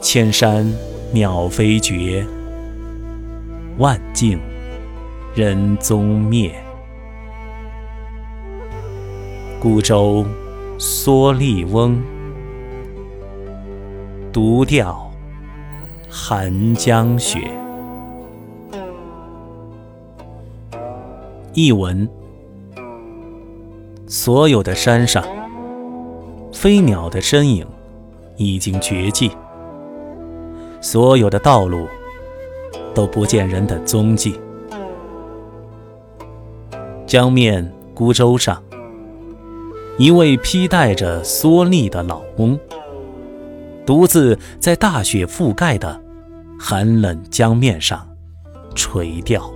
千山鸟飞绝，万径人踪灭。孤舟蓑笠翁，独钓寒江雪。译文：所有的山上，飞鸟的身影已经绝迹；所有的道路都不见人的踪迹。江面孤舟上。一位披戴着蓑笠的老翁，独自在大雪覆盖的寒冷江面上垂钓。